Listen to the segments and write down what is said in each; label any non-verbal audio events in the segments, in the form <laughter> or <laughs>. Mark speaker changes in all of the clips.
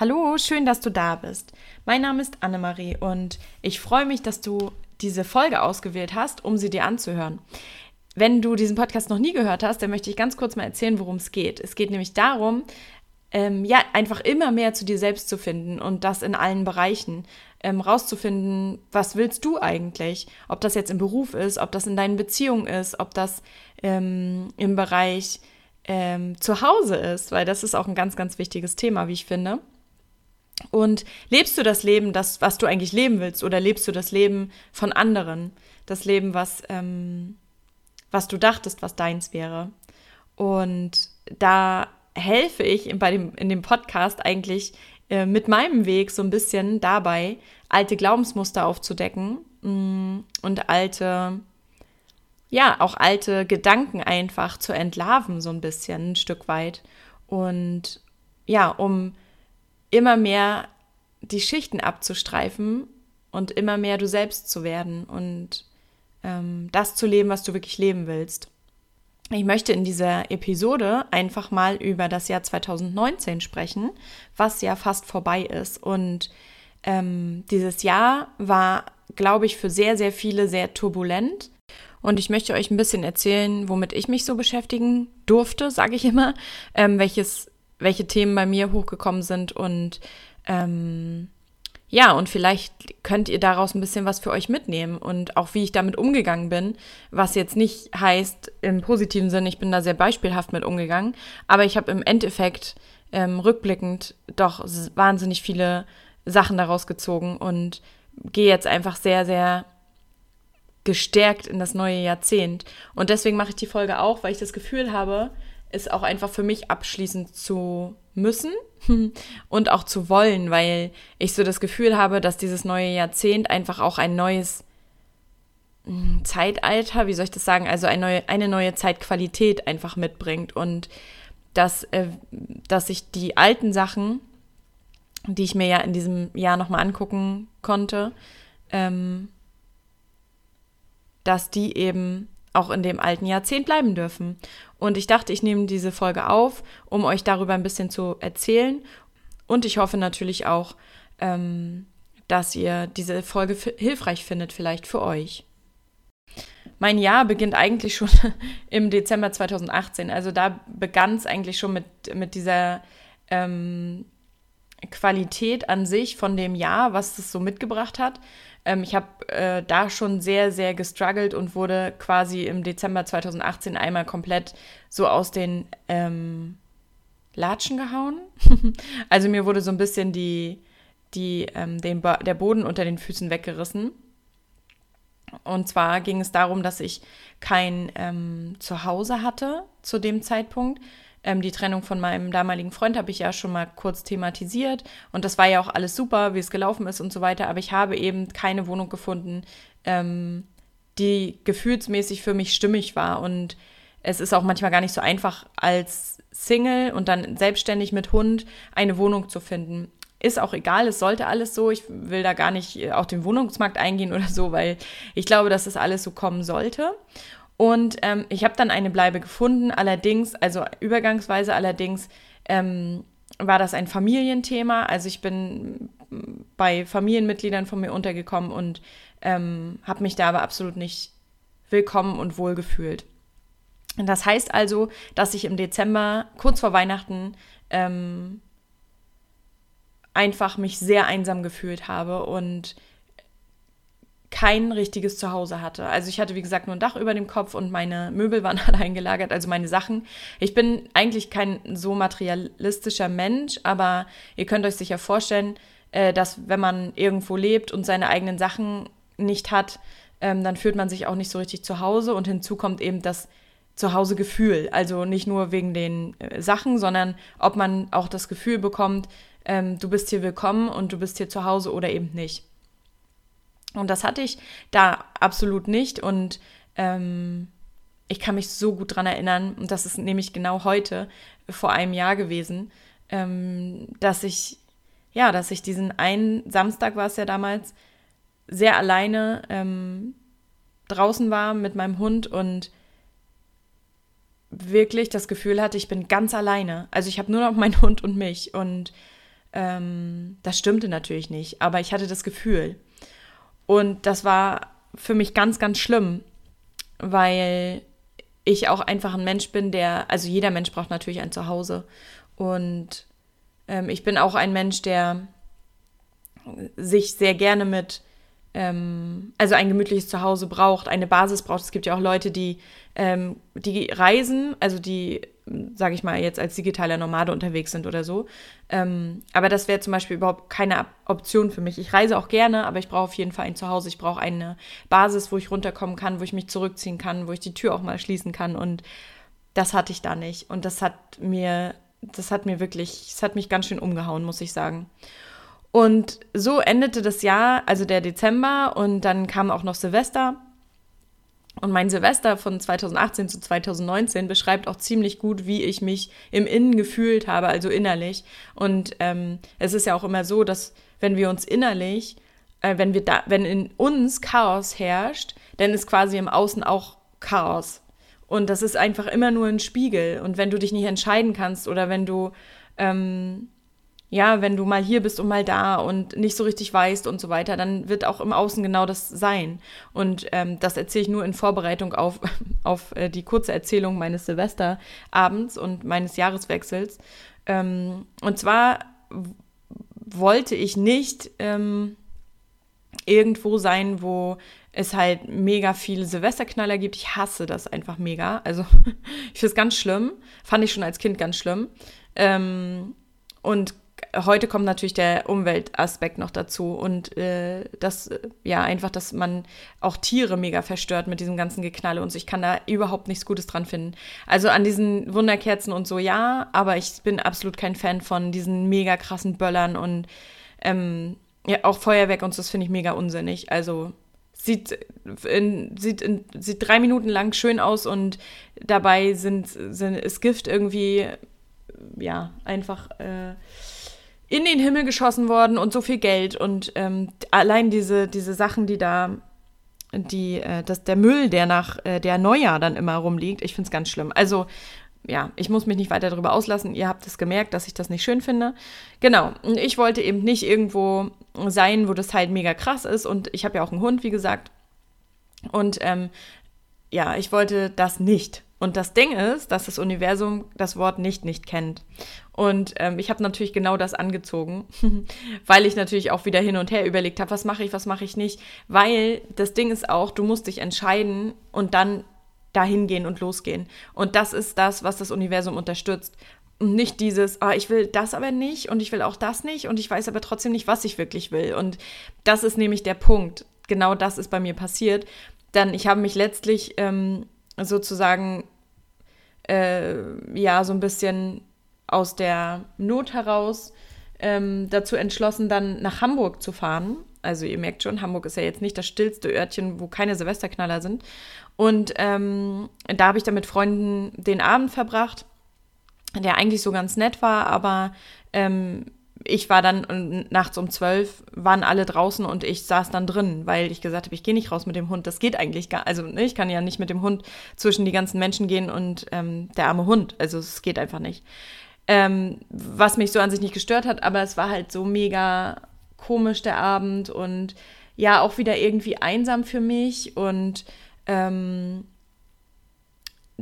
Speaker 1: Hallo, schön, dass du da bist. Mein Name ist Annemarie und ich freue mich, dass du diese Folge ausgewählt hast, um sie dir anzuhören. Wenn du diesen Podcast noch nie gehört hast, dann möchte ich ganz kurz mal erzählen, worum es geht. Es geht nämlich darum, ähm, ja, einfach immer mehr zu dir selbst zu finden und das in allen Bereichen. Ähm, rauszufinden, was willst du eigentlich? Ob das jetzt im Beruf ist, ob das in deinen Beziehungen ist, ob das ähm, im Bereich ähm, zu Hause ist, weil das ist auch ein ganz, ganz wichtiges Thema, wie ich finde. Und lebst du das Leben, das, was du eigentlich leben willst, oder lebst du das Leben von anderen? Das Leben, was, ähm, was du dachtest, was deins wäre. Und da helfe ich bei dem, in dem Podcast eigentlich äh, mit meinem Weg so ein bisschen dabei, alte Glaubensmuster aufzudecken mh, mm, und alte, ja, auch alte Gedanken einfach zu entlarven, so ein bisschen, ein Stück weit. Und ja, um immer mehr die Schichten abzustreifen und immer mehr du selbst zu werden und ähm, das zu leben, was du wirklich leben willst. Ich möchte in dieser Episode einfach mal über das Jahr 2019 sprechen, was ja fast vorbei ist. Und ähm, dieses Jahr war, glaube ich, für sehr, sehr viele sehr turbulent. Und ich möchte euch ein bisschen erzählen, womit ich mich so beschäftigen durfte, sage ich immer, ähm, welches welche Themen bei mir hochgekommen sind und ähm, ja, und vielleicht könnt ihr daraus ein bisschen was für euch mitnehmen und auch wie ich damit umgegangen bin, was jetzt nicht heißt im positiven Sinne, ich bin da sehr beispielhaft mit umgegangen, aber ich habe im Endeffekt ähm, rückblickend doch wahnsinnig viele Sachen daraus gezogen und gehe jetzt einfach sehr, sehr gestärkt in das neue Jahrzehnt. Und deswegen mache ich die Folge auch, weil ich das Gefühl habe, es auch einfach für mich abschließen zu müssen <laughs> und auch zu wollen, weil ich so das Gefühl habe, dass dieses neue Jahrzehnt einfach auch ein neues hm, Zeitalter, wie soll ich das sagen, also eine neue, eine neue Zeitqualität einfach mitbringt und dass, äh, dass ich die alten Sachen, die ich mir ja in diesem Jahr nochmal angucken konnte, ähm, dass die eben auch in dem alten Jahrzehnt bleiben dürfen. Und ich dachte, ich nehme diese Folge auf, um euch darüber ein bisschen zu erzählen. Und ich hoffe natürlich auch, ähm, dass ihr diese Folge hilfreich findet, vielleicht für euch. Mein Jahr beginnt eigentlich schon <laughs> im Dezember 2018. Also da begann es eigentlich schon mit, mit dieser ähm, Qualität an sich von dem Jahr, was es so mitgebracht hat. Ähm, ich habe äh, da schon sehr, sehr gestruggelt und wurde quasi im Dezember 2018 einmal komplett so aus den ähm, Latschen gehauen. <laughs> also mir wurde so ein bisschen die, die, ähm, den der Boden unter den Füßen weggerissen. Und zwar ging es darum, dass ich kein ähm, Zuhause hatte zu dem Zeitpunkt. Ähm, die Trennung von meinem damaligen Freund habe ich ja schon mal kurz thematisiert und das war ja auch alles super, wie es gelaufen ist und so weiter, aber ich habe eben keine Wohnung gefunden, ähm, die gefühlsmäßig für mich stimmig war und es ist auch manchmal gar nicht so einfach als Single und dann selbstständig mit Hund eine Wohnung zu finden. Ist auch egal, es sollte alles so. Ich will da gar nicht auf den Wohnungsmarkt eingehen oder so, weil ich glaube, dass das alles so kommen sollte. Und ähm, ich habe dann eine Bleibe gefunden, allerdings, also übergangsweise allerdings, ähm, war das ein Familienthema. Also ich bin bei Familienmitgliedern von mir untergekommen und ähm, habe mich da aber absolut nicht willkommen und wohl gefühlt. Das heißt also, dass ich im Dezember, kurz vor Weihnachten, ähm, einfach mich sehr einsam gefühlt habe und kein richtiges Zuhause hatte. Also ich hatte, wie gesagt, nur ein Dach über dem Kopf und meine Möbel waren <laughs> alle eingelagert, also meine Sachen. Ich bin eigentlich kein so materialistischer Mensch, aber ihr könnt euch sicher vorstellen, äh, dass wenn man irgendwo lebt und seine eigenen Sachen nicht hat, ähm, dann fühlt man sich auch nicht so richtig zu Hause und hinzu kommt eben das Zuhausegefühl. Also nicht nur wegen den äh, Sachen, sondern ob man auch das Gefühl bekommt, ähm, du bist hier willkommen und du bist hier zu Hause oder eben nicht. Und das hatte ich da absolut nicht. Und ähm, ich kann mich so gut dran erinnern, und das ist nämlich genau heute, vor einem Jahr gewesen, ähm, dass ich, ja, dass ich diesen einen Samstag war es ja damals, sehr alleine ähm, draußen war mit meinem Hund und wirklich das Gefühl hatte, ich bin ganz alleine. Also ich habe nur noch meinen Hund und mich. Und Ähm, das stimmte natürlich nicht, aber ich hatte das Gefühl. Und das war für mich ganz, ganz schlimm, weil ich auch einfach ein Mensch bin, der, also jeder Mensch braucht natürlich ein Zuhause. Und ähm, ich bin auch ein Mensch, der sich sehr gerne mit, ähm, also ein gemütliches Zuhause braucht, eine Basis braucht. Es gibt ja auch Leute, die, ähm, die reisen, also die sage ich mal, jetzt als digitaler Nomade unterwegs sind oder so. Ähm, aber das wäre zum Beispiel überhaupt keine Option für mich. Ich reise auch gerne, aber ich brauche auf jeden Fall ein Zuhause. Ich brauche eine Basis, wo ich runterkommen kann, wo ich mich zurückziehen kann, wo ich die Tür auch mal schließen kann. Und das hatte ich da nicht. Und das hat mir, das hat mir wirklich, das hat mich ganz schön umgehauen, muss ich sagen. Und so endete das Jahr, also der Dezember, und dann kam auch noch Silvester. Und mein Silvester von 2018 zu 2019 beschreibt auch ziemlich gut, wie ich mich im Innen gefühlt habe, also innerlich. Und ähm, es ist ja auch immer so, dass wenn wir uns innerlich, äh, wenn wir da, wenn in uns Chaos herrscht, dann ist quasi im Außen auch Chaos. Und das ist einfach immer nur ein Spiegel. Und wenn du dich nicht entscheiden kannst oder wenn du ähm, ja, wenn du mal hier bist und mal da und nicht so richtig weißt und so weiter, dann wird auch im Außen genau das sein. Und ähm, das erzähle ich nur in Vorbereitung auf, <laughs> auf äh, die kurze Erzählung meines Silvesterabends und meines Jahreswechsels. Ähm, und zwar wollte ich nicht ähm, irgendwo sein, wo es halt mega viele Silvesterknaller gibt. Ich hasse das einfach mega. Also <laughs> ich finde es ganz schlimm. Fand ich schon als Kind ganz schlimm. Ähm, und heute kommt natürlich der Umweltaspekt noch dazu und äh, das, ja, einfach, dass man auch Tiere mega verstört mit diesem ganzen Geknalle und so. Ich kann da überhaupt nichts Gutes dran finden. Also an diesen Wunderkerzen und so, ja, aber ich bin absolut kein Fan von diesen mega krassen Böllern und ähm, ja, auch Feuerwerk und so, das finde ich mega unsinnig. Also sieht, in, sieht, in, sieht drei Minuten lang schön aus und dabei sind, sind, ist Gift irgendwie, ja, einfach. Äh, in den Himmel geschossen worden und so viel Geld und ähm, allein diese, diese Sachen, die da, die, äh, das, der Müll, der nach äh, der Neujahr dann immer rumliegt, ich finde es ganz schlimm. Also, ja, ich muss mich nicht weiter darüber auslassen. Ihr habt es gemerkt, dass ich das nicht schön finde. Genau. Und ich wollte eben nicht irgendwo sein, wo das halt mega krass ist. Und ich habe ja auch einen Hund, wie gesagt. Und ähm, ja, ich wollte das nicht. Und das Ding ist, dass das Universum das Wort nicht nicht kennt. Und ähm, ich habe natürlich genau das angezogen, <laughs> weil ich natürlich auch wieder hin und her überlegt habe, was mache ich, was mache ich nicht. Weil das Ding ist auch, du musst dich entscheiden und dann dahin gehen und losgehen. Und das ist das, was das Universum unterstützt. Und nicht dieses, ah, ich will das aber nicht und ich will auch das nicht und ich weiß aber trotzdem nicht, was ich wirklich will. Und das ist nämlich der Punkt. Genau das ist bei mir passiert. Dann, ich habe mich letztlich ähm, sozusagen äh, ja so ein bisschen aus der Not heraus ähm, dazu entschlossen, dann nach Hamburg zu fahren. Also ihr merkt schon, Hamburg ist ja jetzt nicht das stillste Örtchen, wo keine Silvesterknaller sind. Und ähm, da habe ich dann mit Freunden den Abend verbracht, der eigentlich so ganz nett war, aber ähm, ich war dann nachts um zwölf, waren alle draußen und ich saß dann drin, weil ich gesagt habe, ich gehe nicht raus mit dem Hund. Das geht eigentlich gar, also ne, ich kann ja nicht mit dem Hund zwischen die ganzen Menschen gehen und ähm, der arme Hund. Also es geht einfach nicht. Ähm, was mich so an sich nicht gestört hat, aber es war halt so mega komisch der Abend und ja auch wieder irgendwie einsam für mich und ähm,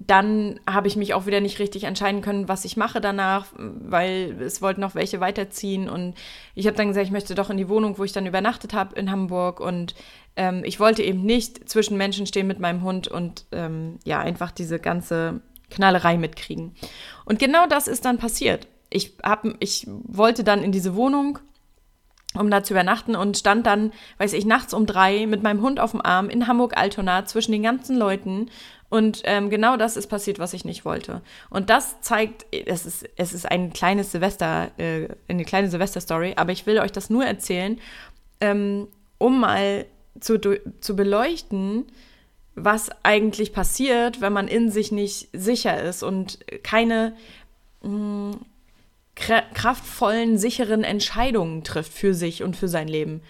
Speaker 1: dann habe ich mich auch wieder nicht richtig entscheiden können, was ich mache danach, weil es wollten noch welche weiterziehen. Und ich habe dann gesagt, ich möchte doch in die Wohnung, wo ich dann übernachtet habe in Hamburg. Und ähm, ich wollte eben nicht zwischen Menschen stehen mit meinem Hund und ähm, ja, einfach diese ganze Knallerei mitkriegen. Und genau das ist dann passiert. Ich, hab, ich wollte dann in diese Wohnung um da zu übernachten und stand dann, weiß ich, nachts um drei mit meinem Hund auf dem Arm in Hamburg-Altona zwischen den ganzen Leuten und ähm, genau das ist passiert, was ich nicht wollte. Und das zeigt, es ist, es ist ein kleines Silvester, äh, eine kleine Silvester-Story, aber ich will euch das nur erzählen, ähm, um mal zu, zu beleuchten, was eigentlich passiert, wenn man in sich nicht sicher ist und keine mh, hm, kraftvollen, sicheren Entscheidungen trifft für sich und für sein Leben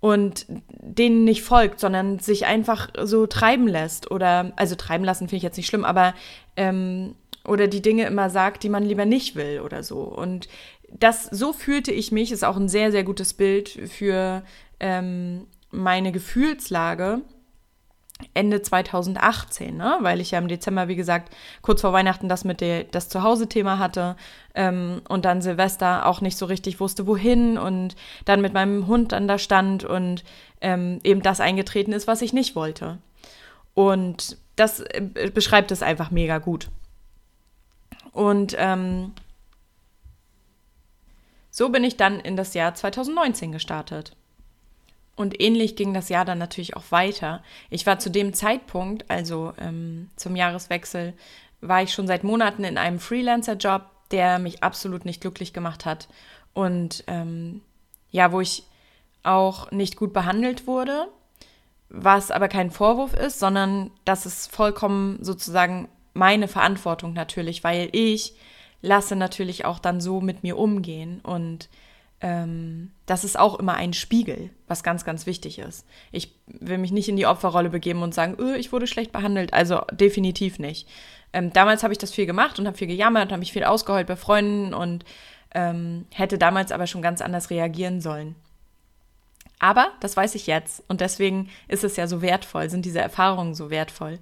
Speaker 1: und denen nicht folgt, sondern sich einfach so treiben lässt oder, also treiben lassen finde ich jetzt nicht schlimm, aber ähm, oder die Dinge immer sagt, die man lieber nicht will oder so. Und das, so fühlte ich mich, ist auch ein sehr, sehr gutes Bild für ähm, meine Gefühlslage Ende 2018, ne? weil ich ja im Dezember, wie gesagt, kurz vor Weihnachten das mit der, das Zuhause-Thema hatte ähm, und dann Silvester auch nicht so richtig wusste, wohin und dann mit meinem Hund dann da stand und ähm, eben das eingetreten ist, was ich nicht wollte. Und das äh, beschreibt es einfach mega gut. Und ähm, so bin ich dann in das Jahr 2019 gestartet. Und ähnlich ging das Jahr dann natürlich auch weiter. Ich war zu dem Zeitpunkt, also ähm, zum Jahreswechsel, war ich schon seit Monaten in einem Freelancer-Job, der mich absolut nicht glücklich gemacht hat. Und ähm, ja, wo ich auch nicht gut behandelt wurde, was aber kein Vorwurf ist, sondern das ist vollkommen sozusagen meine Verantwortung natürlich, weil ich lasse natürlich auch dann so mit mir umgehen und ähm, das ist auch immer ein Spiegel, was ganz, ganz wichtig ist. Ich will mich nicht in die Opferrolle begeben und sagen, öh, ich wurde schlecht behandelt. Also definitiv nicht. Ähm, damals habe ich das viel gemacht und habe viel gejammert, habe mich viel ausgeheult bei Freunden und ähm, hätte damals aber schon ganz anders reagieren sollen. Aber das weiß ich jetzt und deswegen ist es ja so wertvoll, sind diese Erfahrungen so wertvoll.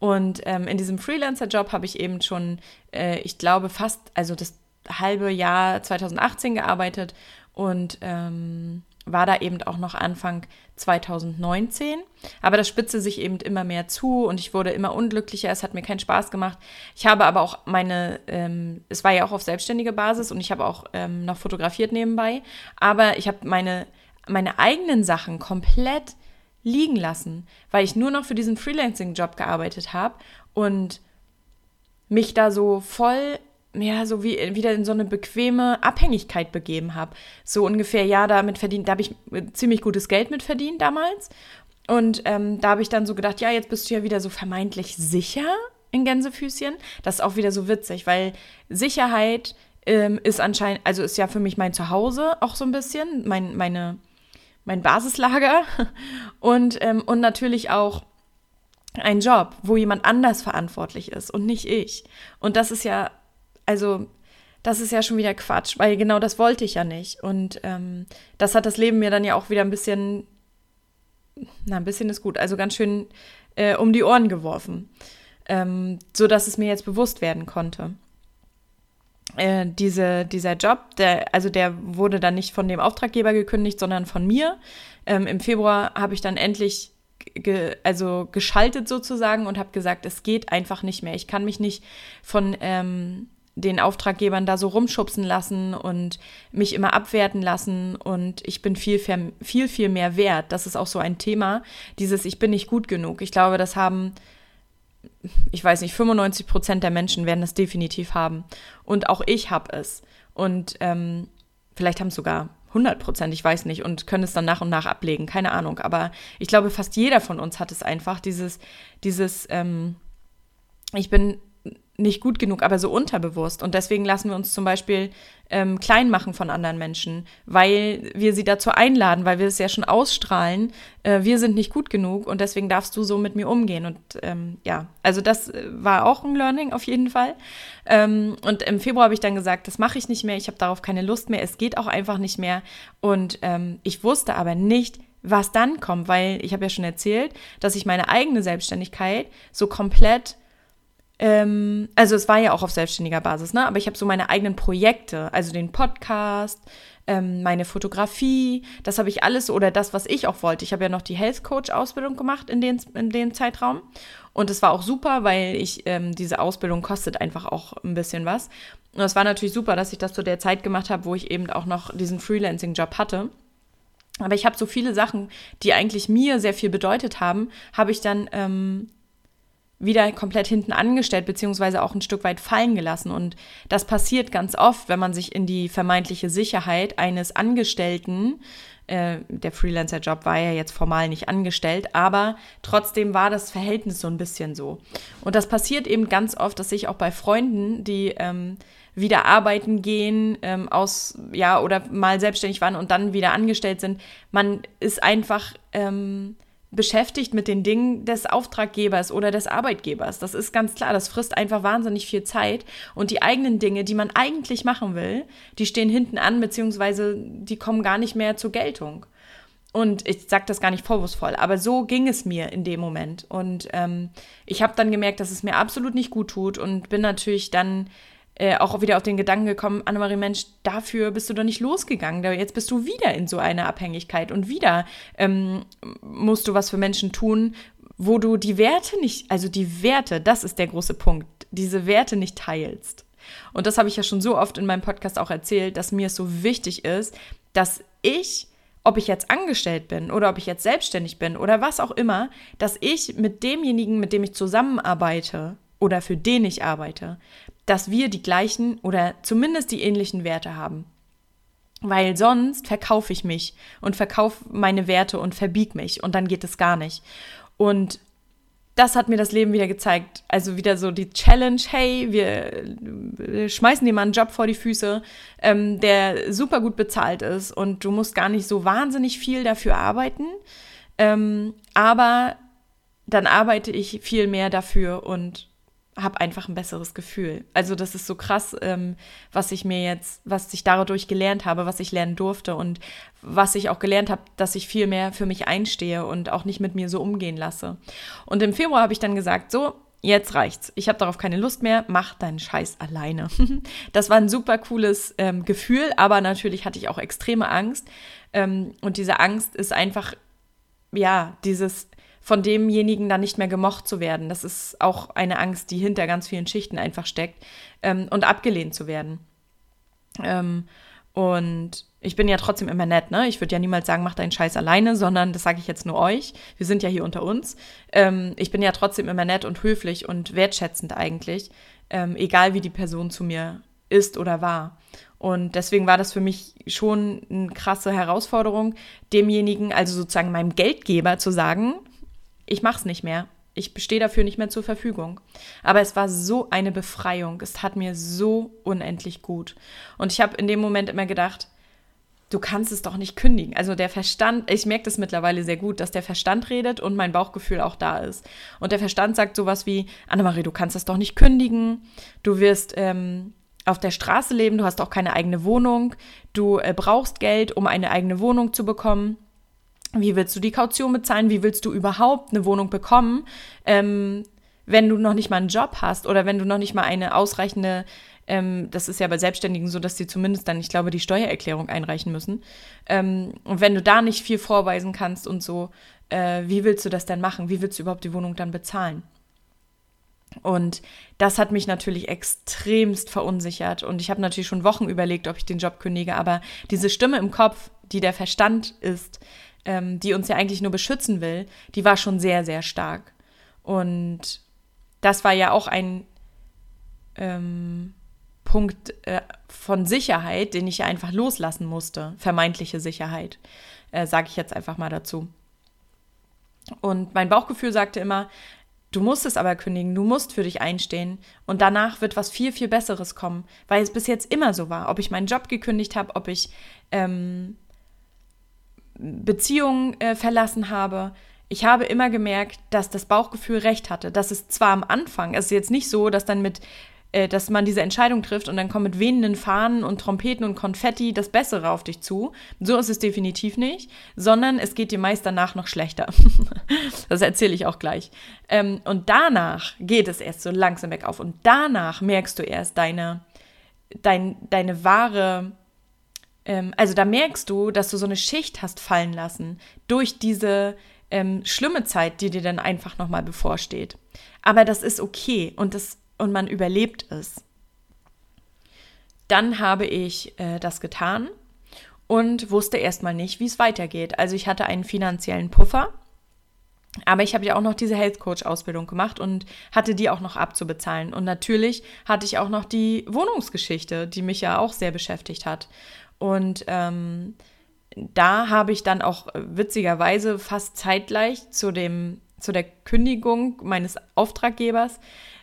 Speaker 1: Und ähm, in diesem Freelancer-Job habe ich eben schon, äh, ich glaube, fast, also das halbe Jahr 2018 gearbeitet und ähm, war da eben auch noch Anfang 2019. Aber das spitzte sich eben immer mehr zu und ich wurde immer unglücklicher. Es hat mir keinen Spaß gemacht. Ich habe aber auch meine, ähm, es war ja auch auf selbstständige Basis und ich habe auch ähm, noch fotografiert nebenbei. Aber ich habe meine, meine eigenen Sachen komplett liegen lassen, weil ich nur noch für diesen Freelancing-Job gearbeitet habe und mich da so voll ja, so wie wieder in so eine bequeme Abhängigkeit begeben habe. So ungefähr, ja, damit verdient, da habe ich ziemlich gutes Geld mit verdient damals. Und ähm, da habe ich dann so gedacht, ja, jetzt bist du ja wieder so vermeintlich sicher in Gänsefüßchen. Das ist auch wieder so witzig, weil Sicherheit ähm, ist anscheinend, also ist ja für mich mein Zuhause auch so ein bisschen, mein, meine, mein Basislager <laughs> und, ähm, und natürlich auch ein Job, wo jemand anders verantwortlich ist und nicht ich. Und das ist ja also das ist ja schon wieder Quatsch, weil genau das wollte ich ja nicht. Und ähm, das hat das Leben mir dann ja auch wieder ein bisschen, na, ein bisschen ist gut, also ganz schön äh, um die Ohren geworfen, ähm, so dass es mir jetzt bewusst werden konnte. Äh, diese, dieser Job, der, also der wurde dann nicht von dem Auftraggeber gekündigt, sondern von mir. Ähm, Im Februar habe ich dann endlich ge, also geschaltet sozusagen und habe gesagt, es geht einfach nicht mehr. Ich kann mich nicht von ähm, den Auftraggebern da so rumschubsen lassen und mich immer abwerten lassen und ich bin viel, viel, viel mehr wert. Das ist auch so ein Thema, dieses Ich bin nicht gut genug. Ich glaube, das haben, ich weiß nicht, 95 Prozent der Menschen werden das definitiv haben. Und auch ich habe es. Und ähm, vielleicht haben es sogar 100 Prozent, ich weiß nicht, und können es dann nach und nach ablegen, keine Ahnung. Aber ich glaube, fast jeder von uns hat es einfach, dieses, dieses, ähm, ich bin nicht gut genug, aber so unterbewusst. Und deswegen lassen wir uns zum Beispiel ähm, klein machen von anderen Menschen, weil wir sie dazu einladen, weil wir es ja schon ausstrahlen, äh, wir sind nicht gut genug und deswegen darfst du so mit mir umgehen. Und ähm, ja, also das äh, war auch ein Learning auf jeden Fall. Ähm, und im Februar habe ich dann gesagt, das mache ich nicht mehr, ich habe darauf keine Lust mehr, es geht auch einfach nicht mehr. Und ähm, ich wusste aber nicht, was dann kommt, weil ich habe ja schon erzählt, dass ich meine eigene Selbstständigkeit so komplett ähm, also es war ja auch auf selbstständiger Basis, ne? Aber ich habe so meine eigenen Projekte, also den Podcast, ähm, meine Fotografie, das habe ich alles oder das, was ich auch wollte. Ich habe ja noch die Health Coach Ausbildung gemacht in, den, in dem Zeitraum. Und es war auch super, weil ich ähm, diese Ausbildung kostet einfach auch ein bisschen was. Und es war natürlich super, dass ich das zu der Zeit gemacht habe, wo ich eben auch noch diesen Freelancing-Job hatte. Aber ich habe so viele Sachen, die eigentlich mir sehr viel bedeutet haben, habe ich dann ähm, wieder komplett hinten angestellt, beziehungsweise auch ein Stück weit fallen gelassen. Und das passiert ganz oft, wenn man sich in die vermeintliche Sicherheit eines Angestellten, äh, der Freelancer-Job war ja jetzt formal nicht angestellt, aber trotzdem war das Verhältnis so ein bisschen so. Und das passiert eben ganz oft, dass ich auch bei Freunden, die ähm, wieder arbeiten gehen, ähm, aus, ja, oder mal selbstständig waren und dann wieder angestellt sind, man ist einfach, ähm, beschäftigt mit den Dingen des Auftraggebers oder des Arbeitgebers. Das ist ganz klar, das frisst einfach wahnsinnig viel Zeit und die eigenen Dinge, die man eigentlich machen will, die stehen hinten an, beziehungsweise die kommen gar nicht mehr zur Geltung. Und ich sage das gar nicht vorwurfsvoll, aber so ging es mir in dem Moment. Und ähm, ich habe dann gemerkt, dass es mir absolut nicht gut tut und bin natürlich dann äh, auch wieder auf den Gedanken gekommen, Annemarie Mensch, dafür bist du doch nicht losgegangen. Jetzt bist du wieder in so einer Abhängigkeit und wieder ähm, musst du was für Menschen tun, wo du die Werte nicht, also die Werte, das ist der große Punkt, diese Werte nicht teilst. Und das habe ich ja schon so oft in meinem Podcast auch erzählt, dass mir es so wichtig ist, dass ich, ob ich jetzt angestellt bin oder ob ich jetzt selbstständig bin oder was auch immer, dass ich mit demjenigen, mit dem ich zusammenarbeite oder für den ich arbeite, dass wir die gleichen oder zumindest die ähnlichen Werte haben. Weil sonst verkaufe ich mich und verkaufe meine Werte und verbieg mich und dann geht es gar nicht. Und das hat mir das Leben wieder gezeigt. Also wieder so die Challenge, hey, wir, schmeißen dir mal einen Job vor die Füße, ähm, der super gut bezahlt ist und du musst gar nicht so wahnsinnig viel dafür arbeiten. Ähm, aber dann arbeite ich viel mehr dafür und habe einfach ein besseres Gefühl. Also das ist so krass, ähm, was ich mir jetzt, was ich dadurch gelernt habe, was ich lernen durfte und was ich auch gelernt habe, dass ich viel mehr für mich einstehe und auch nicht mit mir so umgehen lasse. Und im Februar habe ich dann gesagt, so, jetzt reicht's. Ich habe darauf keine Lust mehr, mach deinen Scheiß alleine. <laughs> das war ein super cooles ähm, Gefühl, aber natürlich hatte ich auch extreme Angst. Ähm, und diese Angst ist einfach, ja, dieses von demjenigen dann nicht mehr gemocht zu werden. Das ist auch eine Angst, die hinter ganz vielen Schichten einfach steckt ähm, und abgelehnt zu werden. Ähm, und ich bin ja trotzdem immer nett, ne? Ich würde ja niemals sagen, mach deinen Scheiß alleine, sondern das sage ich jetzt nur euch. Wir sind ja hier unter uns. Ähm, ich bin ja trotzdem immer nett und höflich und wertschätzend eigentlich, ähm, egal wie die Person zu mir ist oder war. Und deswegen war das für mich schon eine krasse Herausforderung, demjenigen, also sozusagen meinem Geldgeber zu sagen, ich mache es nicht mehr. Ich stehe dafür nicht mehr zur Verfügung. Aber es war so eine Befreiung. Es tat mir so unendlich gut. Und ich habe in dem Moment immer gedacht, du kannst es doch nicht kündigen. Also der Verstand, ich merke das mittlerweile sehr gut, dass der Verstand redet und mein Bauchgefühl auch da ist. Und der Verstand sagt sowas wie, Annemarie, du kannst es doch nicht kündigen. Du wirst ähm, auf der Straße leben, du hast auch keine eigene Wohnung. Du äh, brauchst Geld, um eine eigene Wohnung zu bekommen. Wie willst du die Kaution bezahlen? Wie willst du überhaupt eine Wohnung bekommen, ähm, wenn du noch nicht mal einen Job hast oder wenn du noch nicht mal eine ausreichende, ähm, das ist ja bei Selbstständigen so, dass sie zumindest dann, ich glaube, die Steuererklärung einreichen müssen. Ähm, und wenn du da nicht viel vorweisen kannst und so, äh, wie willst du das denn machen? Wie willst du überhaupt die Wohnung dann bezahlen? Und das hat mich natürlich extremst verunsichert. Und ich habe natürlich schon Wochen überlegt, ob ich den Job kündige. Aber diese Stimme im Kopf, die der Verstand ist, ähm, die uns ja eigentlich nur beschützen will, die war schon sehr, sehr stark. Und das war ja auch ein ähm, Punkt äh, von Sicherheit, den ich ja einfach loslassen musste. Vermeintliche Sicherheit, äh, sage ich jetzt einfach mal dazu. Und mein Bauchgefühl sagte immer, du musst es aber kündigen, du musst für dich einstehen und danach wird was viel, viel Besseres kommen, weil es bis jetzt immer so war. Ob ich meinen Job gekündigt habe, ob ich ähm, Beziehungen äh, verlassen habe, ich habe immer gemerkt, dass das Bauchgefühl recht hatte. Das ist zwar am Anfang, es ist jetzt nicht so, dass dann mit, äh, dass man diese Entscheidung trifft und dann kommt mit wehenden Fahnen und Trompeten und Konfetti das Bessere auf dich zu. So ist es definitiv nicht, sondern es geht dir meist danach noch schlechter. <laughs> das erzähle ich auch gleich. Ähm, und danach geht es erst so langsam bergauf und danach merkst du erst deine, dein, deine wahre ähm, also da merkst du, dass du so eine Schicht hast fallen lassen durch diese ähm, schlimme Zeit, die dir dann einfach nochmal bevorsteht. Aber das ist okay und, das, und man überlebt es. Dann habe ich äh, das getan und wusste erstmal nicht, wie es weitergeht. Also ich hatte einen finanziellen Puffer, aber ich habe ja auch noch diese Health Coach Ausbildung gemacht und hatte die auch noch abzubezahlen. Und natürlich hatte ich auch noch die Wohnungsgeschichte, die mich ja auch sehr beschäftigt hat. Und ähm, da habe ich dann auch witzigerweise fast zeitgleich zu, dem, zu der Kündigung meines Auftraggebers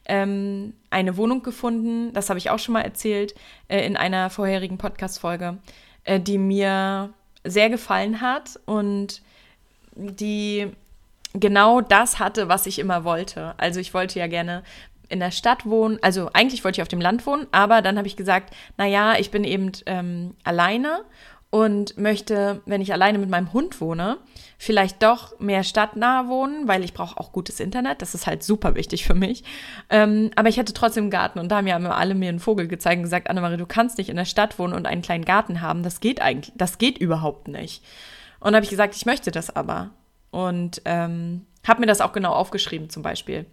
Speaker 1: ähm, eine Wohnung gefunden, das habe ich auch schon mal erzählt äh, in einer vorherigen Podcast-Folge, äh, die mir sehr gefallen hat und die genau das hatte, was ich immer wollte. Also ich wollte ja gerne in der Stadt wohnen, also eigentlich wollte ich auf dem Land wohnen, aber dann habe ich gesagt, naja, ich bin eben ähm, alleine und möchte, wenn ich alleine mit meinem Hund wohne, vielleicht doch mehr stadtnah wohnen, weil ich brauche auch gutes Internet. Das ist halt super wichtig für mich. Ähm, aber ich hatte trotzdem einen Garten und da haben ja alle mir einen Vogel gezeigt und gesagt, Annemarie, du kannst nicht in der Stadt wohnen und einen kleinen Garten haben. Das geht eigentlich, das geht überhaupt nicht. Und habe ich gesagt, ich möchte das aber. Und ähm, habe mir das auch genau aufgeschrieben zum Beispiel.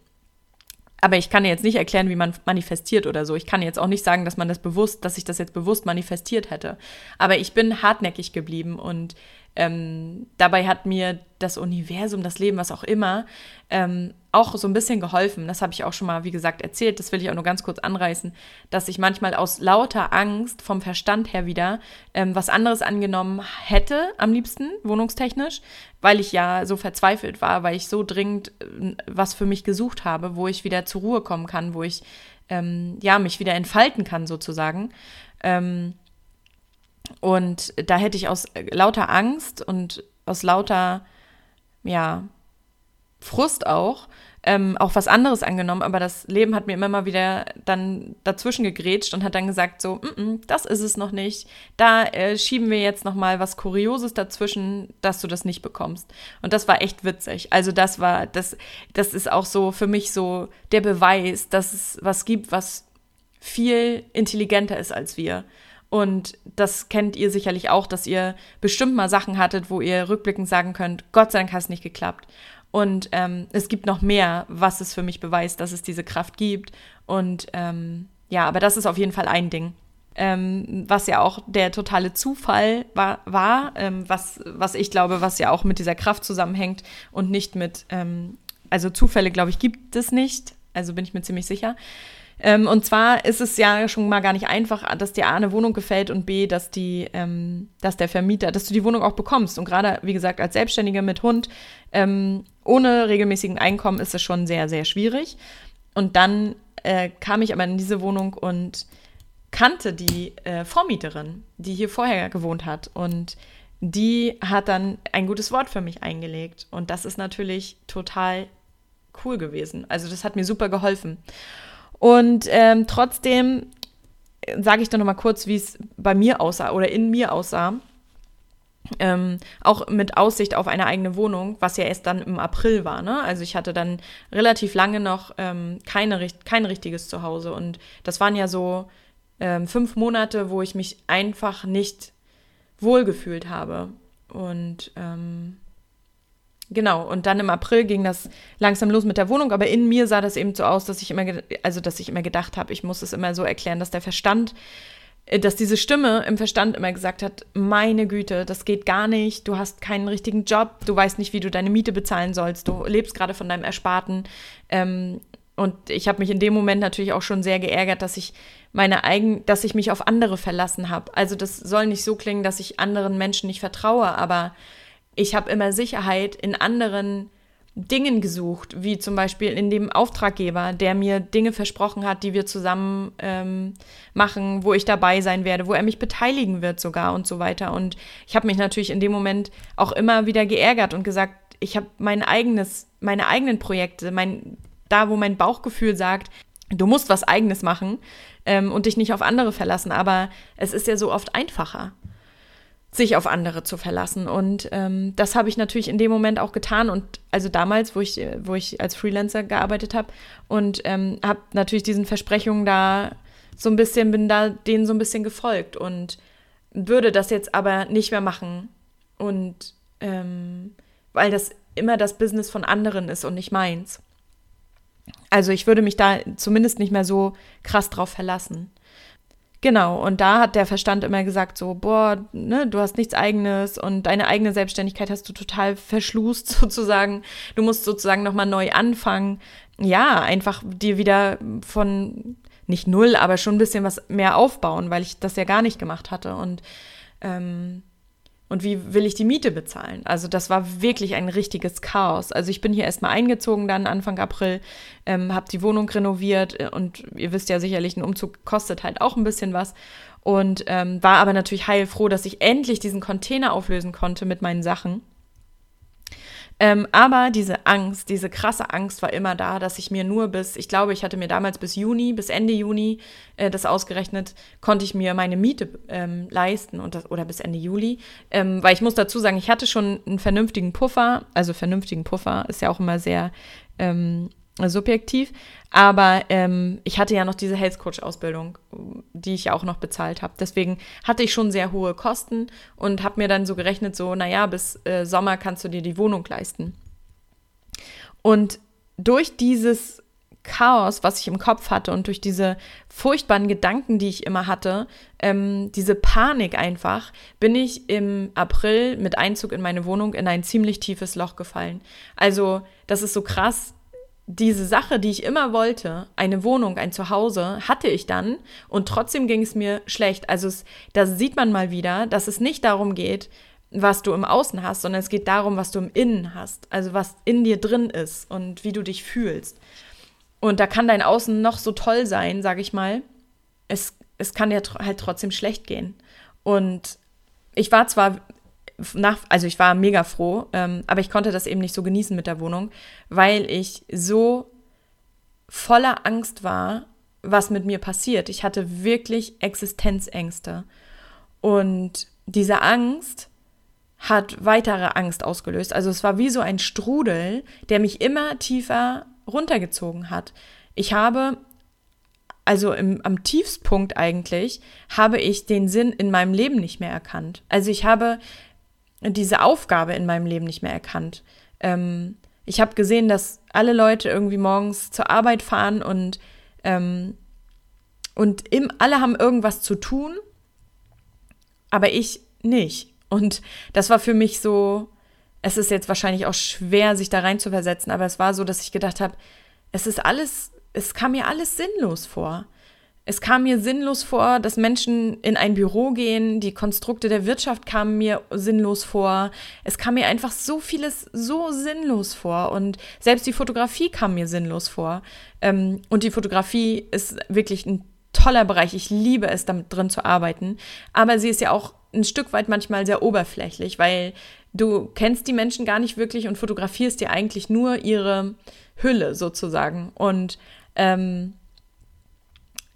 Speaker 1: Aber ich kann jetzt nicht erklären, wie man manifestiert oder so. Ich kann jetzt auch nicht sagen, dass man das bewusst, dass ich das jetzt bewusst manifestiert hätte. Aber ich bin hartnäckig geblieben und ähm, dabei hat mir das Universum, das Leben, was auch immer, ähm, auch so ein bisschen geholfen. Das habe ich auch schon mal, wie gesagt, erzählt. Das will ich auch nur ganz kurz anreißen, dass ich manchmal aus lauter Angst vom Verstand her wieder ähm, was anderes angenommen hätte, am liebsten, wohnungstechnisch, weil ich ja so verzweifelt war, weil ich so dringend äh, was für mich gesucht habe, wo ich wieder zur Ruhe kommen kann, wo ich ähm, ja mich wieder entfalten kann, sozusagen. Ähm, und da hätte ich aus lauter Angst und aus lauter, ja, Frust auch, ähm, auch was anderes angenommen, aber das Leben hat mir immer mal wieder dann dazwischen gegrätscht und hat dann gesagt so, mm -mm, das ist es noch nicht. Da äh, schieben wir jetzt noch mal was Kurioses dazwischen, dass du das nicht bekommst. Und das war echt witzig. Also das war, das, das ist auch so für mich so der Beweis, dass es was gibt, was viel intelligenter ist als wir. Und das kennt ihr sicherlich auch, dass ihr bestimmt mal Sachen hattet, wo ihr rückblickend sagen könnt, Gott sei Dank hat es nicht geklappt. Und ähm, es gibt noch mehr, was es für mich beweist, dass es diese Kraft gibt. Und ähm, ja, aber das ist auf jeden Fall ein Ding. Ähm, was ja auch der totale Zufall war, war ähm, was, was ich glaube, was ja auch mit dieser Kraft zusammenhängt und nicht mit, ähm, also Zufälle, glaube ich, gibt es nicht. Also bin ich mir ziemlich sicher. Ähm, und zwar ist es ja schon mal gar nicht einfach, dass dir A eine Wohnung gefällt und B, dass die, ähm, dass der Vermieter, dass du die Wohnung auch bekommst. Und gerade, wie gesagt, als Selbstständige mit Hund, ähm, ohne regelmäßigen Einkommen ist es schon sehr, sehr schwierig. Und dann äh, kam ich aber in diese Wohnung und kannte die äh, Vormieterin, die hier vorher gewohnt hat. Und die hat dann ein gutes Wort für mich eingelegt. Und das ist natürlich total cool gewesen. Also das hat mir super geholfen. Und ähm, trotzdem sage ich dann noch mal kurz, wie es bei mir aussah oder in mir aussah. Ähm, auch mit Aussicht auf eine eigene Wohnung, was ja erst dann im April war. Ne? Also ich hatte dann relativ lange noch ähm, keine, kein richtiges Zuhause. Und das waren ja so ähm, fünf Monate, wo ich mich einfach nicht wohlgefühlt habe. Und ähm, Genau, und dann im April ging das langsam los mit der Wohnung, aber in mir sah das eben so aus, dass ich immer, also dass ich immer gedacht habe, ich muss es immer so erklären, dass der Verstand, äh, dass diese Stimme im Verstand immer gesagt hat, meine Güte, das geht gar nicht, du hast keinen richtigen Job, du weißt nicht, wie du deine Miete bezahlen sollst, du lebst gerade von deinem Ersparten. Ähm, und ich habe mich in dem Moment natürlich auch schon sehr geärgert, dass ich meine eigen, dass ich mich auf andere verlassen habe. Also das soll nicht so klingen, dass ich anderen Menschen nicht vertraue, aber ich habe immer Sicherheit in anderen Dingen gesucht, wie zum Beispiel in dem Auftraggeber, der mir Dinge versprochen hat, die wir zusammen ähm, machen, wo ich dabei sein werde, wo er mich beteiligen wird sogar und so weiter. Und ich habe mich natürlich in dem Moment auch immer wieder geärgert und gesagt, ich habe mein eigenes, meine eigenen Projekte, mein, da wo mein Bauchgefühl sagt, du musst was eigenes machen ähm, und dich nicht auf andere verlassen. Aber es ist ja so oft einfacher sich auf andere zu verlassen. Und ähm, das habe ich natürlich in dem Moment auch getan. Und also damals, wo ich, wo ich als Freelancer gearbeitet habe und ähm, habe natürlich diesen Versprechungen da so ein bisschen, bin da denen so ein bisschen gefolgt und würde das jetzt aber nicht mehr machen. Und ähm, weil das immer das Business von anderen ist und nicht meins. Also ich würde mich da zumindest nicht mehr so krass drauf verlassen. Genau, und da hat der Verstand immer gesagt, so, boah, ne, du hast nichts eigenes und deine eigene Selbstständigkeit hast du total verschlust <laughs> sozusagen. Du musst sozusagen nochmal neu anfangen. Ja, einfach dir wieder von, nicht null, aber schon ein bisschen was mehr aufbauen, weil ich das ja gar nicht gemacht hatte. Und ähm, und wie will ich die Miete bezahlen? Also das war wirklich ein richtiges Chaos. Also ich bin hier erstmal eingezogen dann Anfang April, ähm, habe die Wohnung renoviert äh, und ihr wisst ja sicherlich, ein Umzug kostet halt auch ein bisschen was. Und ähm, war aber natürlich heilfroh, dass ich endlich diesen Container auflösen konnte mit meinen Sachen. Ähm, aber diese Angst, diese krasse Angst war immer da, dass ich mir nur bis, ich glaube, ich hatte mir damals bis Juni, bis Ende Juni äh, das ausgerechnet, konnte ich mir meine Miete ähm, leisten und das, oder bis Ende Juli. Ähm, weil ich muss dazu sagen, ich hatte schon einen vernünftigen Puffer, also vernünftigen Puffer ist ja auch immer sehr ähm, subjektiv. Aber ähm, ich hatte ja noch diese Health Coach Ausbildung, die ich ja auch noch bezahlt habe. Deswegen hatte ich schon sehr hohe Kosten und habe mir dann so gerechnet, so, naja, bis äh, Sommer kannst du dir die Wohnung leisten. Und durch dieses Chaos, was ich im Kopf hatte und durch diese furchtbaren Gedanken, die ich immer hatte, ähm, diese Panik einfach, bin ich im April mit Einzug in meine Wohnung in ein ziemlich tiefes Loch gefallen. Also, das ist so krass diese Sache, die ich immer wollte, eine Wohnung, ein Zuhause, hatte ich dann und trotzdem ging es mir schlecht. Also es, da sieht man mal wieder, dass es nicht darum geht, was du im Außen hast, sondern es geht darum, was du im Innen hast, also was in dir drin ist und wie du dich fühlst. Und da kann dein Außen noch so toll sein, sag ich mal. Es, es kann dir halt trotzdem schlecht gehen. Und ich war zwar nach, also ich war mega froh, ähm, aber ich konnte das eben nicht so genießen mit der Wohnung, weil ich so voller Angst war, was mit mir passiert. Ich hatte wirklich Existenzängste. Und diese Angst hat weitere Angst ausgelöst. Also es war wie so ein Strudel, der mich immer tiefer runtergezogen hat. Ich habe, also im, am Tiefspunkt eigentlich, habe ich den Sinn in meinem Leben nicht mehr erkannt. Also ich habe diese Aufgabe in meinem Leben nicht mehr erkannt. Ähm, ich habe gesehen, dass alle Leute irgendwie morgens zur Arbeit fahren und, ähm, und im, alle haben irgendwas zu tun, aber ich nicht. Und das war für mich so, es ist jetzt wahrscheinlich auch schwer, sich da rein zu versetzen, aber es war so, dass ich gedacht habe, es ist alles, es kam mir alles sinnlos vor. Es kam mir sinnlos vor, dass Menschen in ein Büro gehen, die Konstrukte der Wirtschaft kamen mir sinnlos vor. Es kam mir einfach so vieles so sinnlos vor und selbst die Fotografie kam mir sinnlos vor. Ähm, und die Fotografie ist wirklich ein toller Bereich. Ich liebe es, damit drin zu arbeiten. Aber sie ist ja auch ein Stück weit manchmal sehr oberflächlich, weil du kennst die Menschen gar nicht wirklich und fotografierst dir eigentlich nur ihre Hülle sozusagen. Und ähm,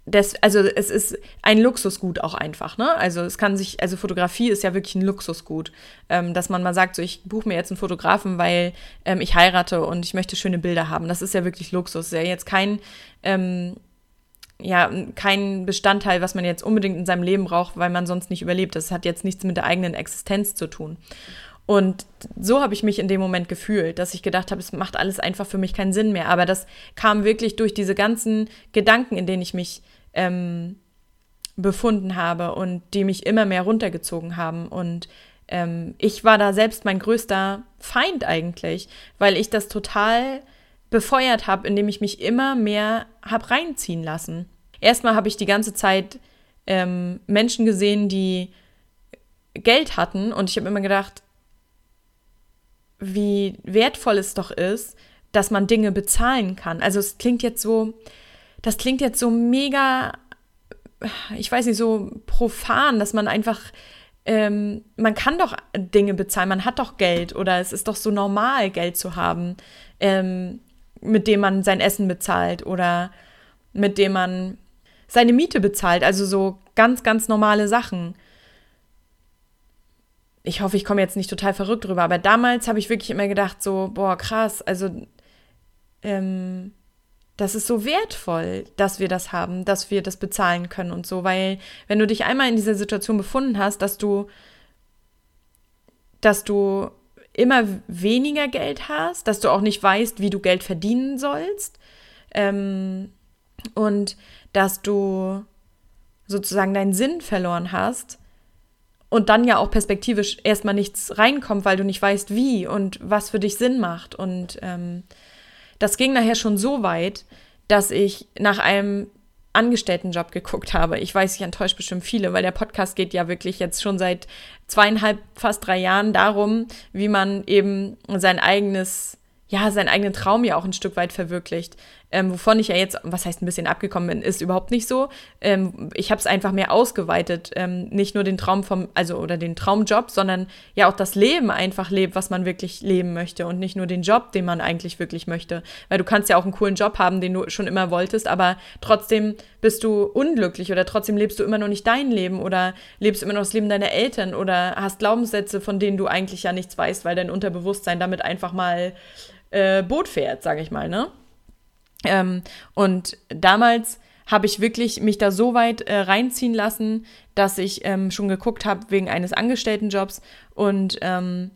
Speaker 1: das, also es ist ein Luxusgut auch einfach, ne? Also es kann sich, also Fotografie ist ja wirklich ein Luxusgut, ähm, dass man mal sagt, so ich buche mir jetzt einen Fotografen, weil ähm, ich heirate und ich möchte schöne Bilder haben. Das ist ja wirklich Luxus. Ist ja jetzt kein, ähm, ja, kein Bestandteil, was man jetzt unbedingt in seinem Leben braucht, weil man sonst nicht überlebt. Das hat jetzt nichts mit der eigenen Existenz zu tun. Und so habe ich mich in dem Moment gefühlt, dass ich gedacht habe, es macht alles einfach für mich keinen Sinn mehr. Aber das kam wirklich durch diese ganzen Gedanken, in denen ich mich ähm, befunden habe und die mich immer mehr runtergezogen haben. Und ähm, ich war da selbst mein größter Feind eigentlich, weil ich das total befeuert habe, indem ich mich immer mehr habe reinziehen lassen. Erstmal habe ich die ganze Zeit ähm, Menschen gesehen, die Geld hatten und ich habe immer gedacht, wie wertvoll es doch ist, dass man Dinge bezahlen kann. Also es klingt jetzt so, das klingt jetzt so mega, ich weiß nicht, so profan, dass man einfach, ähm, man kann doch Dinge bezahlen, man hat doch Geld oder es ist doch so normal, Geld zu haben, ähm, mit dem man sein Essen bezahlt oder mit dem man seine Miete bezahlt. Also so ganz, ganz normale Sachen ich hoffe, ich komme jetzt nicht total verrückt drüber, aber damals habe ich wirklich immer gedacht, so, boah, krass, also ähm, das ist so wertvoll, dass wir das haben, dass wir das bezahlen können und so, weil wenn du dich einmal in dieser Situation befunden hast, dass du, dass du immer weniger Geld hast, dass du auch nicht weißt, wie du Geld verdienen sollst ähm, und dass du sozusagen deinen Sinn verloren hast, und dann ja auch perspektivisch erstmal nichts reinkommt, weil du nicht weißt, wie und was für dich Sinn macht. Und ähm, das ging nachher schon so weit, dass ich nach einem Angestelltenjob geguckt habe. Ich weiß, ich enttäusche bestimmt viele, weil der Podcast geht ja wirklich jetzt schon seit zweieinhalb, fast drei Jahren darum, wie man eben sein eigenes, ja, seinen eigenen Traum ja auch ein Stück weit verwirklicht. Ähm, wovon ich ja jetzt, was heißt ein bisschen abgekommen bin, ist überhaupt nicht so. Ähm, ich habe es einfach mehr ausgeweitet, ähm, nicht nur den Traum vom, also oder den Traumjob, sondern ja auch das Leben einfach lebt, was man wirklich leben möchte und nicht nur den Job, den man eigentlich wirklich möchte. Weil du kannst ja auch einen coolen Job haben, den du schon immer wolltest, aber trotzdem bist du unglücklich oder trotzdem lebst du immer noch nicht dein Leben oder lebst immer noch das Leben deiner Eltern oder hast Glaubenssätze, von denen du eigentlich ja nichts weißt, weil dein Unterbewusstsein damit einfach mal äh, Boot fährt, sage ich mal, ne? Ähm, und damals habe ich wirklich mich da so weit äh, reinziehen lassen, dass ich ähm, schon geguckt habe wegen eines Angestelltenjobs und ähm,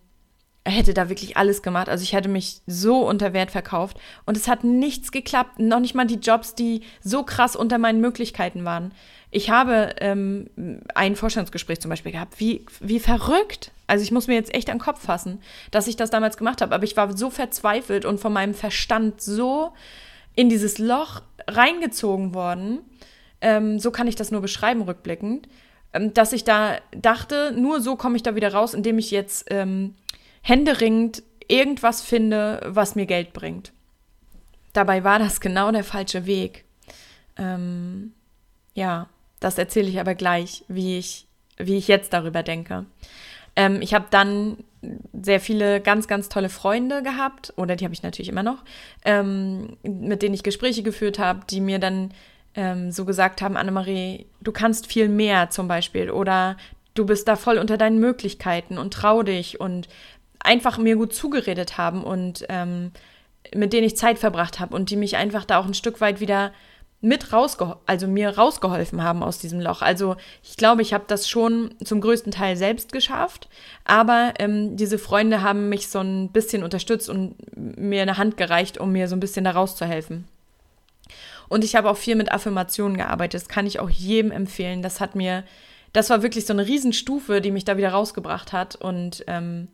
Speaker 1: hätte da wirklich alles gemacht. Also ich hätte mich so unter Wert verkauft und es hat nichts geklappt. Noch nicht mal die Jobs, die so krass unter meinen Möglichkeiten waren. Ich habe ähm, ein Vorstellungsgespräch zum Beispiel gehabt. Wie, wie verrückt. Also ich muss mir jetzt echt an den Kopf fassen, dass ich das damals gemacht habe. Aber ich war so verzweifelt und von meinem Verstand so in dieses Loch reingezogen worden, ähm, so kann ich das nur beschreiben rückblickend, ähm, dass ich da dachte, nur so komme ich da wieder raus, indem ich jetzt ähm, händeringend irgendwas finde, was mir Geld bringt. Dabei war das genau der falsche Weg. Ähm, ja, das erzähle ich aber gleich, wie ich, wie ich jetzt darüber denke. Ähm, ich habe dann sehr viele ganz, ganz tolle Freunde gehabt, oder die habe ich natürlich immer noch, ähm, mit denen ich Gespräche geführt habe, die mir dann ähm, so gesagt haben, Annemarie, du kannst viel mehr zum Beispiel, oder du bist da voll unter deinen Möglichkeiten und trau dich und einfach mir gut zugeredet haben und ähm, mit denen ich Zeit verbracht habe und die mich einfach da auch ein Stück weit wieder mit rausgeholfen, also mir rausgeholfen haben aus diesem Loch. Also ich glaube, ich habe das schon zum größten Teil selbst geschafft, aber ähm, diese Freunde haben mich so ein bisschen unterstützt und mir eine Hand gereicht, um mir so ein bisschen da rauszuhelfen. Und ich habe auch viel mit Affirmationen gearbeitet. Das kann ich auch jedem empfehlen. Das hat mir, das war wirklich so eine Riesenstufe, die mich da wieder rausgebracht hat. Und ähm,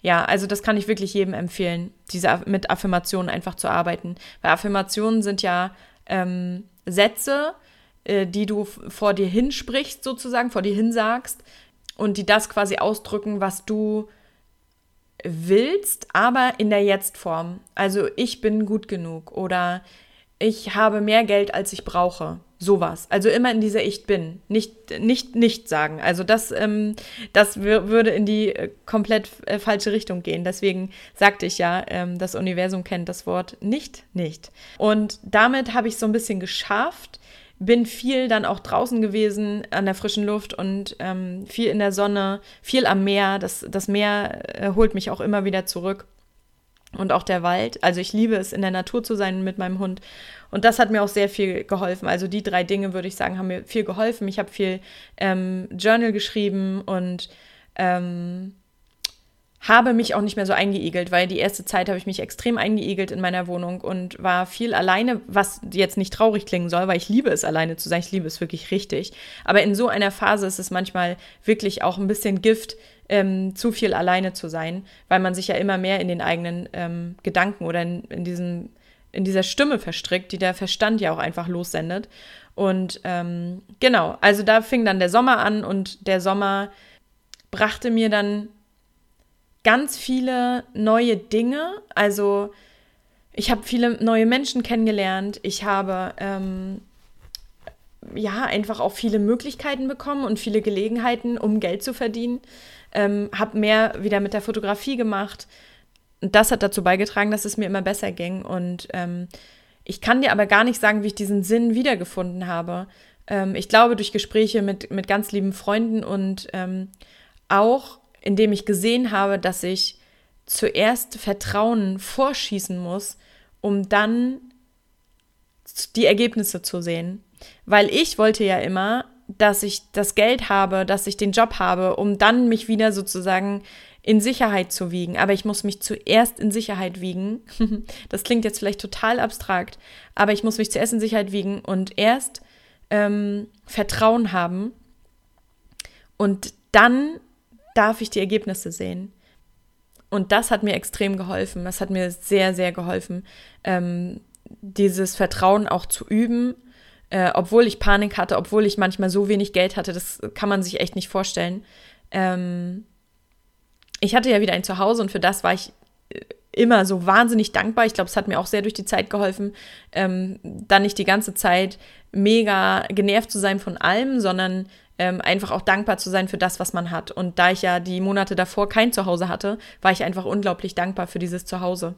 Speaker 1: ja, also das kann ich wirklich jedem empfehlen, diese mit Affirmationen einfach zu arbeiten. Weil Affirmationen sind ja ähm, Sätze, äh, die du vor dir hinsprichst, sozusagen, vor dir hinsagst und die das quasi ausdrücken, was du willst, aber in der Jetzt-Form. Also ich bin gut genug oder ich habe mehr Geld, als ich brauche. Sowas. Also immer in dieser Ich bin. Nicht, nicht, nicht sagen. Also das, ähm, das würde in die äh, komplett äh, falsche Richtung gehen. Deswegen sagte ich ja, ähm, das Universum kennt das Wort nicht, nicht. Und damit habe ich so ein bisschen geschafft, bin viel dann auch draußen gewesen an der frischen Luft und ähm, viel in der Sonne, viel am Meer. Das, das Meer äh, holt mich auch immer wieder zurück. Und auch der Wald. Also ich liebe es, in der Natur zu sein mit meinem Hund. Und das hat mir auch sehr viel geholfen. Also die drei Dinge, würde ich sagen, haben mir viel geholfen. Ich habe viel ähm, Journal geschrieben und ähm, habe mich auch nicht mehr so eingeigelt, weil die erste Zeit habe ich mich extrem eingeigelt in meiner Wohnung und war viel alleine, was jetzt nicht traurig klingen soll, weil ich liebe es, alleine zu sein. Ich liebe es wirklich richtig. Aber in so einer Phase ist es manchmal wirklich auch ein bisschen Gift, ähm, zu viel alleine zu sein, weil man sich ja immer mehr in den eigenen ähm, Gedanken oder in, in diesem in dieser Stimme verstrickt, die der Verstand ja auch einfach lossendet. Und ähm, genau, also da fing dann der Sommer an und der Sommer brachte mir dann ganz viele neue Dinge. Also ich habe viele neue Menschen kennengelernt. Ich habe ähm, ja einfach auch viele Möglichkeiten bekommen und viele Gelegenheiten, um Geld zu verdienen. Ähm, habe mehr wieder mit der Fotografie gemacht das hat dazu beigetragen, dass es mir immer besser ging. Und ähm, ich kann dir aber gar nicht sagen, wie ich diesen Sinn wiedergefunden habe. Ähm, ich glaube, durch Gespräche mit, mit ganz lieben Freunden und ähm, auch, indem ich gesehen habe, dass ich zuerst Vertrauen vorschießen muss, um dann die Ergebnisse zu sehen. Weil ich wollte ja immer, dass ich das Geld habe, dass ich den Job habe, um dann mich wieder sozusagen in Sicherheit zu wiegen. Aber ich muss mich zuerst in Sicherheit wiegen. <laughs> das klingt jetzt vielleicht total abstrakt, aber ich muss mich zuerst in Sicherheit wiegen und erst ähm, Vertrauen haben. Und dann darf ich die Ergebnisse sehen. Und das hat mir extrem geholfen. Das hat mir sehr, sehr geholfen, ähm, dieses Vertrauen auch zu üben. Äh, obwohl ich Panik hatte, obwohl ich manchmal so wenig Geld hatte, das kann man sich echt nicht vorstellen. Ähm, ich hatte ja wieder ein Zuhause und für das war ich äh, immer so wahnsinnig dankbar. Ich glaube, es hat mir auch sehr durch die Zeit geholfen, ähm, dann nicht die ganze Zeit mega genervt zu sein von allem, sondern ähm, einfach auch dankbar zu sein für das, was man hat. Und da ich ja die Monate davor kein Zuhause hatte, war ich einfach unglaublich dankbar für dieses Zuhause.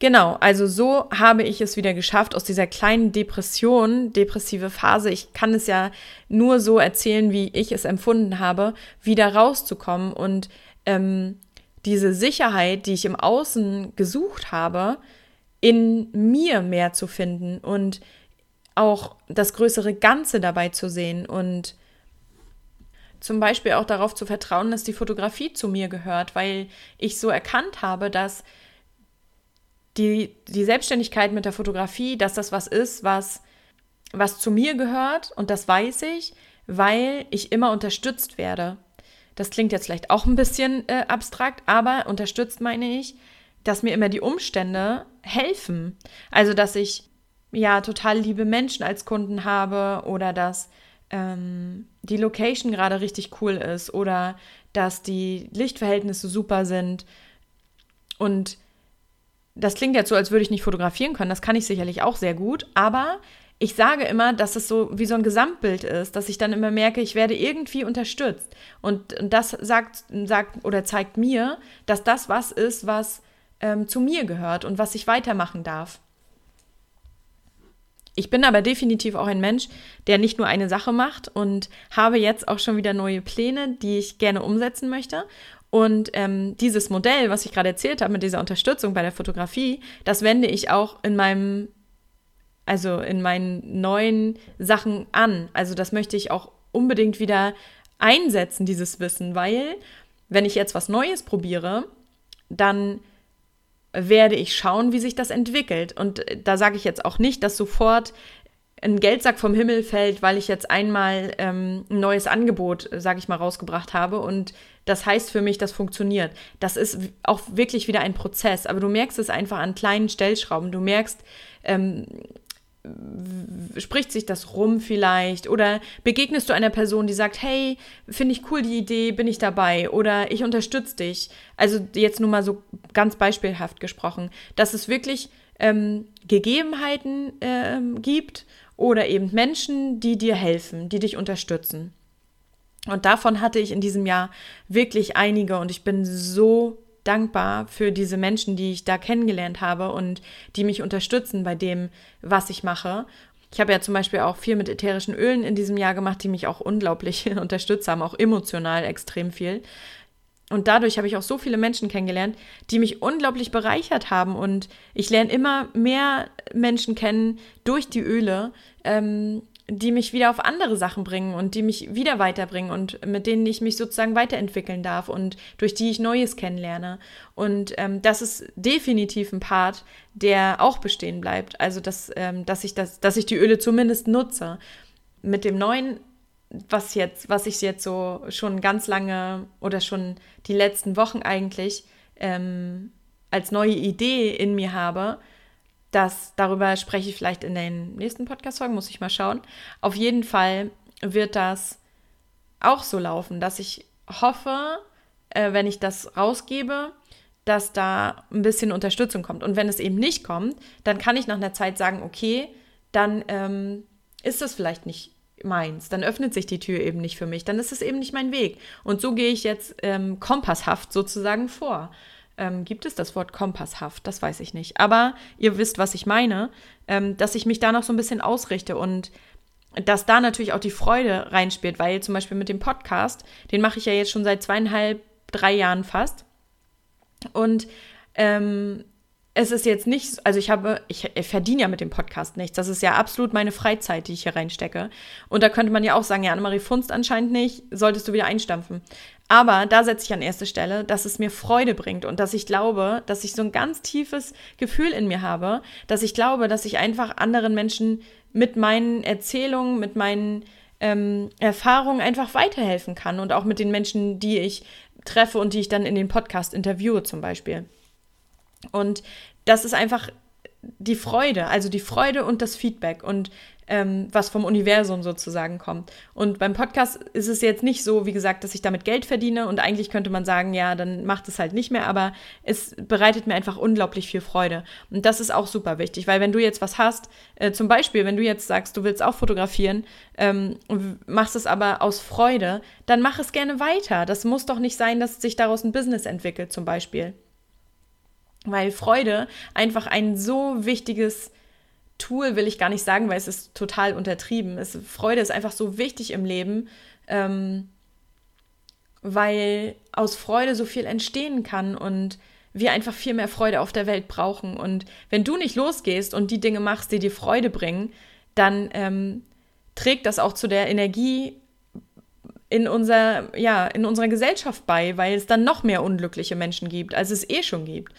Speaker 1: Genau, also so habe ich es wieder geschafft, aus dieser kleinen Depression, depressive Phase, ich kann es ja nur so erzählen, wie ich es empfunden habe, wieder rauszukommen und ähm, diese Sicherheit, die ich im Außen gesucht habe, in mir mehr zu finden und auch das größere Ganze dabei zu sehen und zum Beispiel auch darauf zu vertrauen, dass die Fotografie zu mir gehört, weil ich so erkannt habe, dass die, die Selbstständigkeit mit der Fotografie, dass das was ist, was, was zu mir gehört und das weiß ich, weil ich immer unterstützt werde. Das klingt jetzt vielleicht auch ein bisschen äh, abstrakt, aber unterstützt meine ich, dass mir immer die Umstände helfen. Also, dass ich ja total liebe Menschen als Kunden habe oder dass ähm, die Location gerade richtig cool ist oder dass die Lichtverhältnisse super sind. Und das klingt jetzt so, als würde ich nicht fotografieren können. Das kann ich sicherlich auch sehr gut. Aber ich sage immer, dass es so wie so ein Gesamtbild ist, dass ich dann immer merke, ich werde irgendwie unterstützt. Und, und das sagt, sagt oder zeigt mir, dass das was ist, was ähm, zu mir gehört und was ich weitermachen darf. Ich bin aber definitiv auch ein Mensch, der nicht nur eine Sache macht und habe jetzt auch schon wieder neue Pläne, die ich gerne umsetzen möchte. Und ähm, dieses Modell, was ich gerade erzählt habe mit dieser Unterstützung bei der Fotografie, das wende ich auch in meinem, also in meinen neuen Sachen an. Also das möchte ich auch unbedingt wieder einsetzen, dieses Wissen, weil wenn ich jetzt was Neues probiere, dann werde ich schauen, wie sich das entwickelt. Und äh, da sage ich jetzt auch nicht, dass sofort ein Geldsack vom Himmel fällt, weil ich jetzt einmal ähm, ein neues Angebot, sage ich mal, rausgebracht habe. Und das heißt für mich, das funktioniert. Das ist auch wirklich wieder ein Prozess. Aber du merkst es einfach an kleinen Stellschrauben. Du merkst, ähm, spricht sich das rum vielleicht oder begegnest du einer Person, die sagt, hey, finde ich cool die Idee, bin ich dabei oder ich unterstütze dich. Also jetzt nur mal so ganz beispielhaft gesprochen, dass es wirklich ähm, Gegebenheiten ähm, gibt oder eben Menschen, die dir helfen, die dich unterstützen. Und davon hatte ich in diesem Jahr wirklich einige und ich bin so dankbar für diese Menschen, die ich da kennengelernt habe und die mich unterstützen bei dem, was ich mache. Ich habe ja zum Beispiel auch viel mit ätherischen Ölen in diesem Jahr gemacht, die mich auch unglaublich <laughs> unterstützt haben, auch emotional extrem viel. Und dadurch habe ich auch so viele Menschen kennengelernt, die mich unglaublich bereichert haben. Und ich lerne immer mehr Menschen kennen durch die Öle, ähm, die mich wieder auf andere Sachen bringen und die mich wieder weiterbringen und mit denen ich mich sozusagen weiterentwickeln darf und durch die ich Neues kennenlerne. Und ähm, das ist definitiv ein Part, der auch bestehen bleibt. Also dass, ähm, dass ich das, dass ich die Öle zumindest nutze. Mit dem neuen, was jetzt, was ich jetzt so schon ganz lange oder schon die letzten Wochen eigentlich ähm, als neue Idee in mir habe, das, darüber spreche ich vielleicht in den nächsten Podcast-Folgen, muss ich mal schauen. Auf jeden Fall wird das auch so laufen, dass ich hoffe, äh, wenn ich das rausgebe, dass da ein bisschen Unterstützung kommt. Und wenn es eben nicht kommt, dann kann ich nach einer Zeit sagen, okay, dann ähm, ist das vielleicht nicht meins. Dann öffnet sich die Tür eben nicht für mich. Dann ist es eben nicht mein Weg. Und so gehe ich jetzt ähm, kompasshaft sozusagen vor. Ähm, gibt es das Wort kompasshaft? Das weiß ich nicht. Aber ihr wisst, was ich meine, ähm, dass ich mich da noch so ein bisschen ausrichte und dass da natürlich auch die Freude reinspielt, weil zum Beispiel mit dem Podcast, den mache ich ja jetzt schon seit zweieinhalb, drei Jahren fast. Und ähm, es ist jetzt nicht, also ich habe, ich, ich verdiene ja mit dem Podcast nichts. Das ist ja absolut meine Freizeit, die ich hier reinstecke. Und da könnte man ja auch sagen, ja, Annemarie Funst anscheinend nicht, solltest du wieder einstampfen. Aber da setze ich an erste Stelle, dass es mir Freude bringt und dass ich glaube, dass ich so ein ganz tiefes Gefühl in mir habe, dass ich glaube, dass ich einfach anderen Menschen mit meinen Erzählungen, mit meinen ähm, Erfahrungen einfach weiterhelfen kann und auch mit den Menschen, die ich treffe und die ich dann in den Podcast interviewe zum Beispiel. Und das ist einfach die Freude, also die Freude und das Feedback und ähm, was vom Universum sozusagen kommt. Und beim Podcast ist es jetzt nicht so, wie gesagt, dass ich damit Geld verdiene und eigentlich könnte man sagen, ja, dann macht es halt nicht mehr, aber es bereitet mir einfach unglaublich viel Freude. Und das ist auch super wichtig, weil wenn du jetzt was hast, äh, zum Beispiel, wenn du jetzt sagst, du willst auch fotografieren ähm, und machst es aber aus Freude, dann mach es gerne weiter. Das muss doch nicht sein, dass sich daraus ein Business entwickelt, zum Beispiel. Weil Freude einfach ein so wichtiges Tool will ich gar nicht sagen, weil es ist total untertrieben. Es, Freude ist einfach so wichtig im Leben, ähm, weil aus Freude so viel entstehen kann und wir einfach viel mehr Freude auf der Welt brauchen. Und wenn du nicht losgehst und die Dinge machst, die dir Freude bringen, dann ähm, trägt das auch zu der Energie in, unser, ja, in unserer Gesellschaft bei, weil es dann noch mehr unglückliche Menschen gibt, als es eh schon gibt.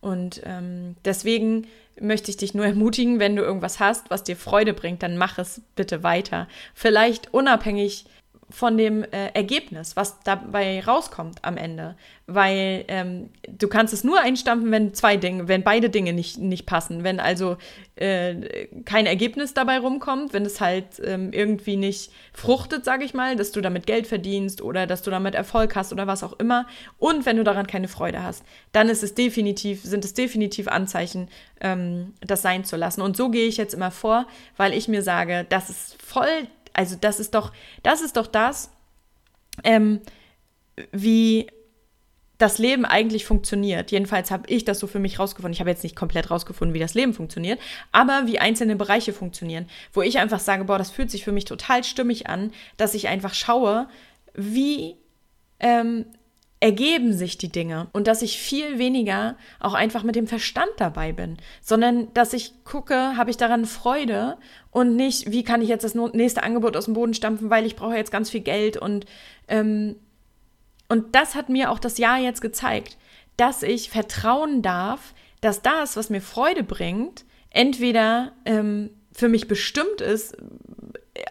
Speaker 1: Und ähm, deswegen möchte ich dich nur <laughs> ermutigen, wenn du irgendwas hast, was dir Freude bringt, dann mach es bitte weiter. Vielleicht unabhängig von dem äh, Ergebnis, was dabei rauskommt am Ende. Weil ähm, du kannst es nur einstampfen, wenn zwei Dinge, wenn beide Dinge nicht, nicht passen. Wenn also äh, kein Ergebnis dabei rumkommt, wenn es halt ähm, irgendwie nicht fruchtet, sage ich mal, dass du damit Geld verdienst oder dass du damit Erfolg hast oder was auch immer. Und wenn du daran keine Freude hast, dann ist es definitiv, sind es definitiv Anzeichen, ähm, das sein zu lassen. Und so gehe ich jetzt immer vor, weil ich mir sage, das ist voll also das ist doch, das ist doch das, ähm, wie das Leben eigentlich funktioniert. Jedenfalls habe ich das so für mich rausgefunden. Ich habe jetzt nicht komplett rausgefunden, wie das Leben funktioniert, aber wie einzelne Bereiche funktionieren, wo ich einfach sage, boah, das fühlt sich für mich total stimmig an, dass ich einfach schaue, wie ähm, ergeben sich die Dinge und dass ich viel weniger auch einfach mit dem Verstand dabei bin, sondern dass ich gucke, habe ich daran Freude und nicht, wie kann ich jetzt das nächste Angebot aus dem Boden stampfen, weil ich brauche jetzt ganz viel Geld und ähm, und das hat mir auch das Jahr jetzt gezeigt, dass ich vertrauen darf, dass das, was mir Freude bringt, entweder ähm, für mich bestimmt ist,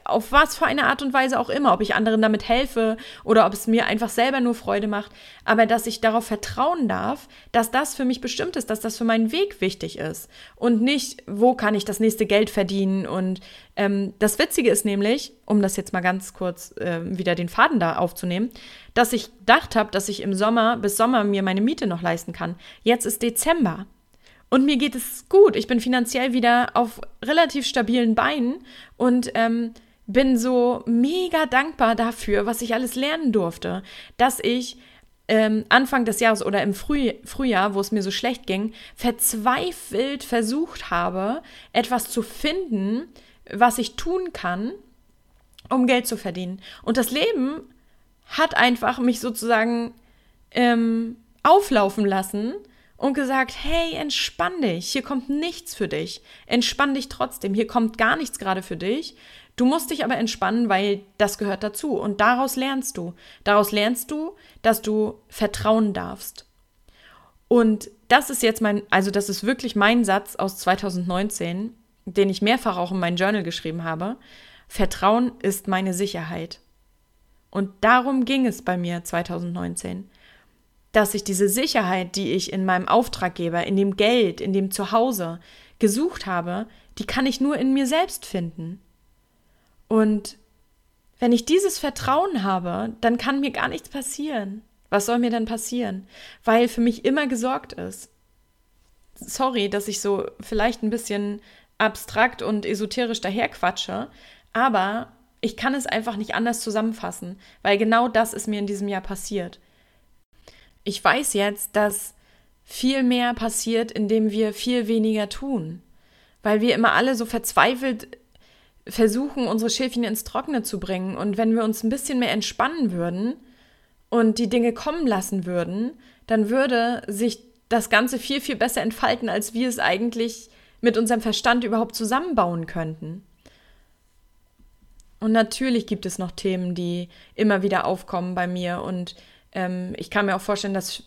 Speaker 1: auf was für eine Art und Weise auch immer, ob ich anderen damit helfe oder ob es mir einfach selber nur Freude macht, aber dass ich darauf vertrauen darf, dass das für mich bestimmt ist, dass das für meinen Weg wichtig ist und nicht, wo kann ich das nächste Geld verdienen. Und ähm, das Witzige ist nämlich, um das jetzt mal ganz kurz äh, wieder den Faden da aufzunehmen, dass ich gedacht habe, dass ich im Sommer bis Sommer mir meine Miete noch leisten kann. Jetzt ist Dezember. Und mir geht es gut. Ich bin finanziell wieder auf relativ stabilen Beinen und ähm, bin so mega dankbar dafür, was ich alles lernen durfte, dass ich ähm, Anfang des Jahres oder im Früh Frühjahr, wo es mir so schlecht ging, verzweifelt versucht habe, etwas zu finden, was ich tun kann, um Geld zu verdienen. Und das Leben hat einfach mich sozusagen ähm, auflaufen lassen und gesagt, hey, entspann dich, hier kommt nichts für dich. Entspann dich trotzdem, hier kommt gar nichts gerade für dich. Du musst dich aber entspannen, weil das gehört dazu. Und daraus lernst du. Daraus lernst du, dass du vertrauen darfst. Und das ist jetzt mein, also das ist wirklich mein Satz aus 2019, den ich mehrfach auch in mein Journal geschrieben habe. Vertrauen ist meine Sicherheit. Und darum ging es bei mir 2019 dass ich diese Sicherheit, die ich in meinem Auftraggeber, in dem Geld, in dem Zuhause gesucht habe, die kann ich nur in mir selbst finden. Und wenn ich dieses Vertrauen habe, dann kann mir gar nichts passieren. Was soll mir denn passieren? Weil für mich immer gesorgt ist. Sorry, dass ich so vielleicht ein bisschen abstrakt und esoterisch daherquatsche, aber ich kann es einfach nicht anders zusammenfassen, weil genau das ist mir in diesem Jahr passiert ich weiß jetzt, dass viel mehr passiert, indem wir viel weniger tun. Weil wir immer alle so verzweifelt versuchen, unsere Schäfchen ins Trockene zu bringen. Und wenn wir uns ein bisschen mehr entspannen würden und die Dinge kommen lassen würden, dann würde sich das Ganze viel, viel besser entfalten, als wir es eigentlich mit unserem Verstand überhaupt zusammenbauen könnten. Und natürlich gibt es noch Themen, die immer wieder aufkommen bei mir und ähm, ich kann mir auch vorstellen, dass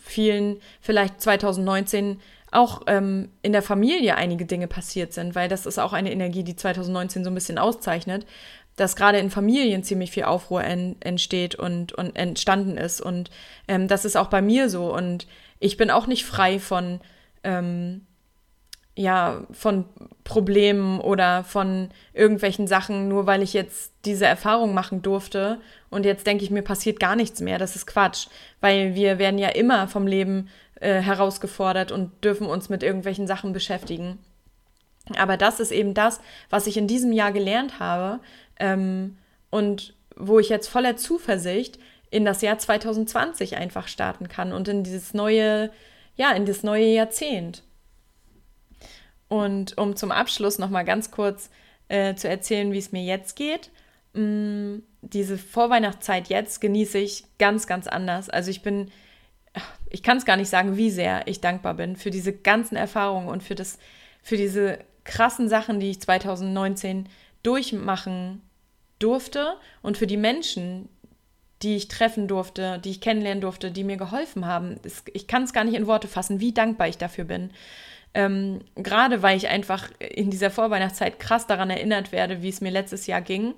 Speaker 1: vielen vielleicht 2019 auch ähm, in der Familie einige Dinge passiert sind, weil das ist auch eine Energie, die 2019 so ein bisschen auszeichnet, dass gerade in Familien ziemlich viel Aufruhr en entsteht und, und entstanden ist. Und ähm, das ist auch bei mir so. Und ich bin auch nicht frei von, ähm, ja, von Problemen oder von irgendwelchen Sachen, nur weil ich jetzt diese Erfahrung machen durfte und jetzt denke ich, mir passiert gar nichts mehr. Das ist Quatsch, weil wir werden ja immer vom Leben äh, herausgefordert und dürfen uns mit irgendwelchen Sachen beschäftigen. Aber das ist eben das, was ich in diesem Jahr gelernt habe ähm, und wo ich jetzt voller Zuversicht in das Jahr 2020 einfach starten kann und in dieses neue, ja, in das neue Jahrzehnt. Und um zum Abschluss nochmal ganz kurz äh, zu erzählen, wie es mir jetzt geht. Mh, mm, diese Vorweihnachtszeit jetzt genieße ich ganz, ganz anders. Also ich bin, ich kann es gar nicht sagen, wie sehr ich dankbar bin für diese ganzen Erfahrungen und für das, für diese krassen Sachen, die ich 2019 durchmachen durfte und für die Menschen, die ich treffen durfte, die ich kennenlernen durfte, die mir geholfen haben. Ich kann es gar nicht in Worte fassen, wie dankbar ich dafür bin. Ähm, Gerade weil ich einfach in dieser Vorweihnachtszeit krass daran erinnert werde, wie es mir letztes Jahr ging.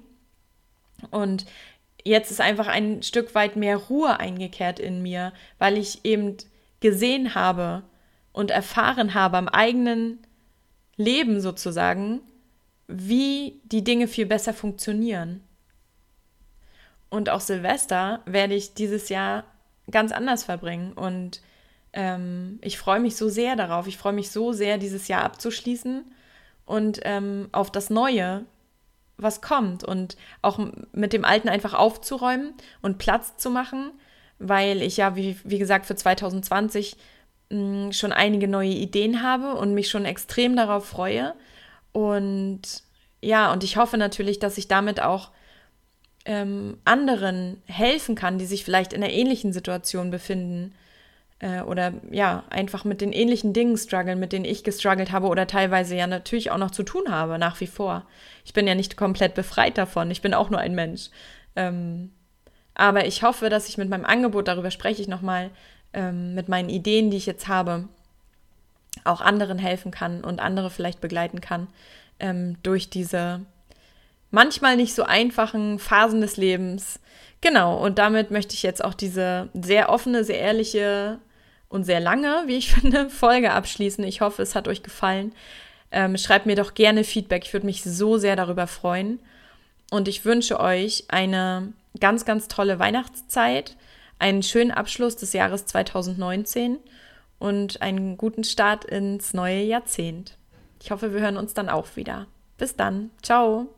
Speaker 1: Und jetzt ist einfach ein Stück weit mehr Ruhe eingekehrt in mir, weil ich eben gesehen habe und erfahren habe am eigenen Leben sozusagen, wie die Dinge viel besser funktionieren. Und auch Silvester werde ich dieses Jahr ganz anders verbringen. Und ähm, ich freue mich so sehr darauf. Ich freue mich so sehr, dieses Jahr abzuschließen und ähm, auf das Neue, was kommt. Und auch mit dem Alten einfach aufzuräumen und Platz zu machen, weil ich ja, wie, wie gesagt, für 2020 mh, mm, schon einige neue Ideen habe und mich schon extrem darauf freue. Und ja, und ich hoffe natürlich, dass ich damit auch ähm, anderen helfen kann, die sich vielleicht in einer ähnlichen Situation befinden äh, oder ja, einfach mit den ähnlichen Dingen strugglen, mit denen ich gestruggelt habe oder teilweise ja natürlich auch noch zu tun habe, nach wie vor. Ich bin ja nicht komplett befreit davon, ich bin auch nur ein Mensch. Ähm, aber ich hoffe, dass ich mit meinem Angebot, darüber spreche ich nochmal, ähm, mit meinen Ideen, die ich jetzt habe, auch anderen helfen kann und andere vielleicht begleiten kann ähm, durch diese manchmal nicht so einfachen Phasen des Lebens. Genau, und damit möchte ich jetzt auch diese sehr offene, sehr ehrliche und sehr lange, wie ich <laughs> finde, Folge abschließen. Ich hoffe, es hat euch gefallen. Ähm, schreibt mir doch gerne Feedback. Ich würde mich so sehr darüber freuen. Und ich wünsche euch eine ganz, ganz tolle Weihnachtszeit, einen schönen Abschluss des Jahres 2019 und einen guten Start ins neue Jahrzehnt. Ich hoffe, wir hören uns dann auch wieder. Bis dann. Ciao.